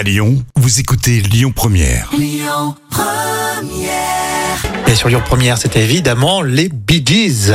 À Lyon, vous écoutez Lyon Première. Et sur Lyon Première, c'était évidemment les Bee Gees.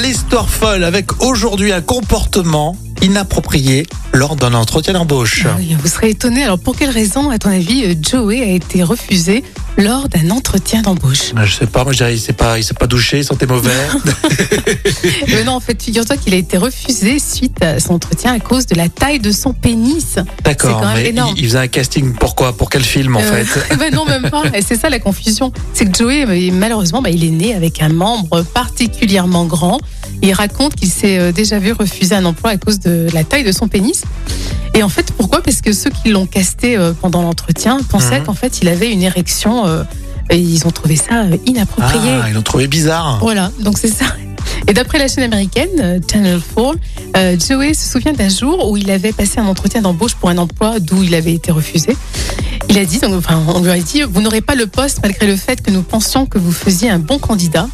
L'histoire folle avec aujourd'hui un comportement inapproprié lors d'un entretien d'embauche. Ah oui, vous serez étonné. Alors, pour quelle raison, à ton avis, euh, Joey a été refusé lors d'un entretien d'embauche Je sais pas, moi je dirais il s'est pas, il s'est pas douché, il sentait mauvais. Mais non, en fait, figure-toi qu'il a été refusé suite à son entretien à cause de la taille de son pénis. D'accord, C'est quand même mais il, énorme. il faisait un casting pourquoi Pour quel film en Euh, fait? ben non, même pas. Et c'est ça la confusion. C'est que Joey, malheureusement, bah, il est né avec un membre particulièrement grand. Il raconte qu'il s'est euh, déjà vu refuser un emploi à cause de la taille de son pénis. Et en fait, pourquoi? Parce que ceux qui l'ont casté euh, pendant l'entretien pensaient Mhm. qu'en fait, il avait une érection. euh, et ils ont trouvé ça inapproprié. Ah, ils l'ont trouvé bizarre. Voilà, donc c'est ça. Et d'après la chaîne américaine Channel 4, euh, Joey se souvient d'un jour où il avait passé un entretien d'embauche pour un emploi d'où il avait été refusé. Il a dit, donc, enfin, on lui a dit, vous n'aurez pas le poste malgré le fait que nous pensions que vous faisiez un bon candidat,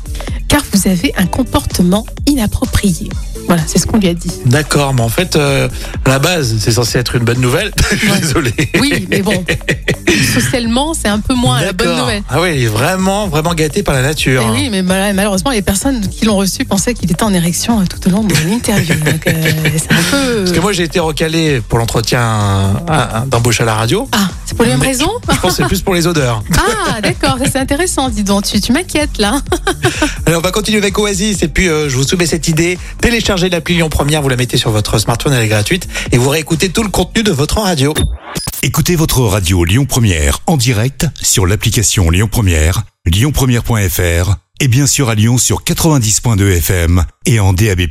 car vous avez un comportement inapproprié. Voilà, c'est ce qu'on lui a dit. D'accord, mais en fait, euh, à la base, c'est censé être une bonne nouvelle. Je suis Ouais. désolé. Oui, mais bon, socialement, c'est un peu moins la bonne nouvelle. Ah oui, il est vraiment, vraiment gâté par la nature. Eh oui, mais mal- malheureusement, les personnes qui l'ont reçu pensaient qu'il était en érection euh, tout au long de l'interview. Euh, c'est un peu. Parce que moi, j'ai été recalé pour l'entretien d'embauche à la radio. Ah, c'est pour les mêmes Mais raisons Je pense que c'est plus pour les odeurs. Ah, d'accord, c'est intéressant, dis donc. Tu, tu m'inquiètes là. Alors, on va continuer avec Oasis. Et puis, euh, je vous soumets cette idée. Téléchargez l'appli Lyon Première, vous la mettez sur votre smartphone, elle est gratuite. Et vous réécoutez tout le contenu de votre radio. Écoutez votre radio Lyon Première en direct sur l'application Lyon Première, lyonpremière.fr et bien sûr à Lyon sur 90.2 FM et en DAB+.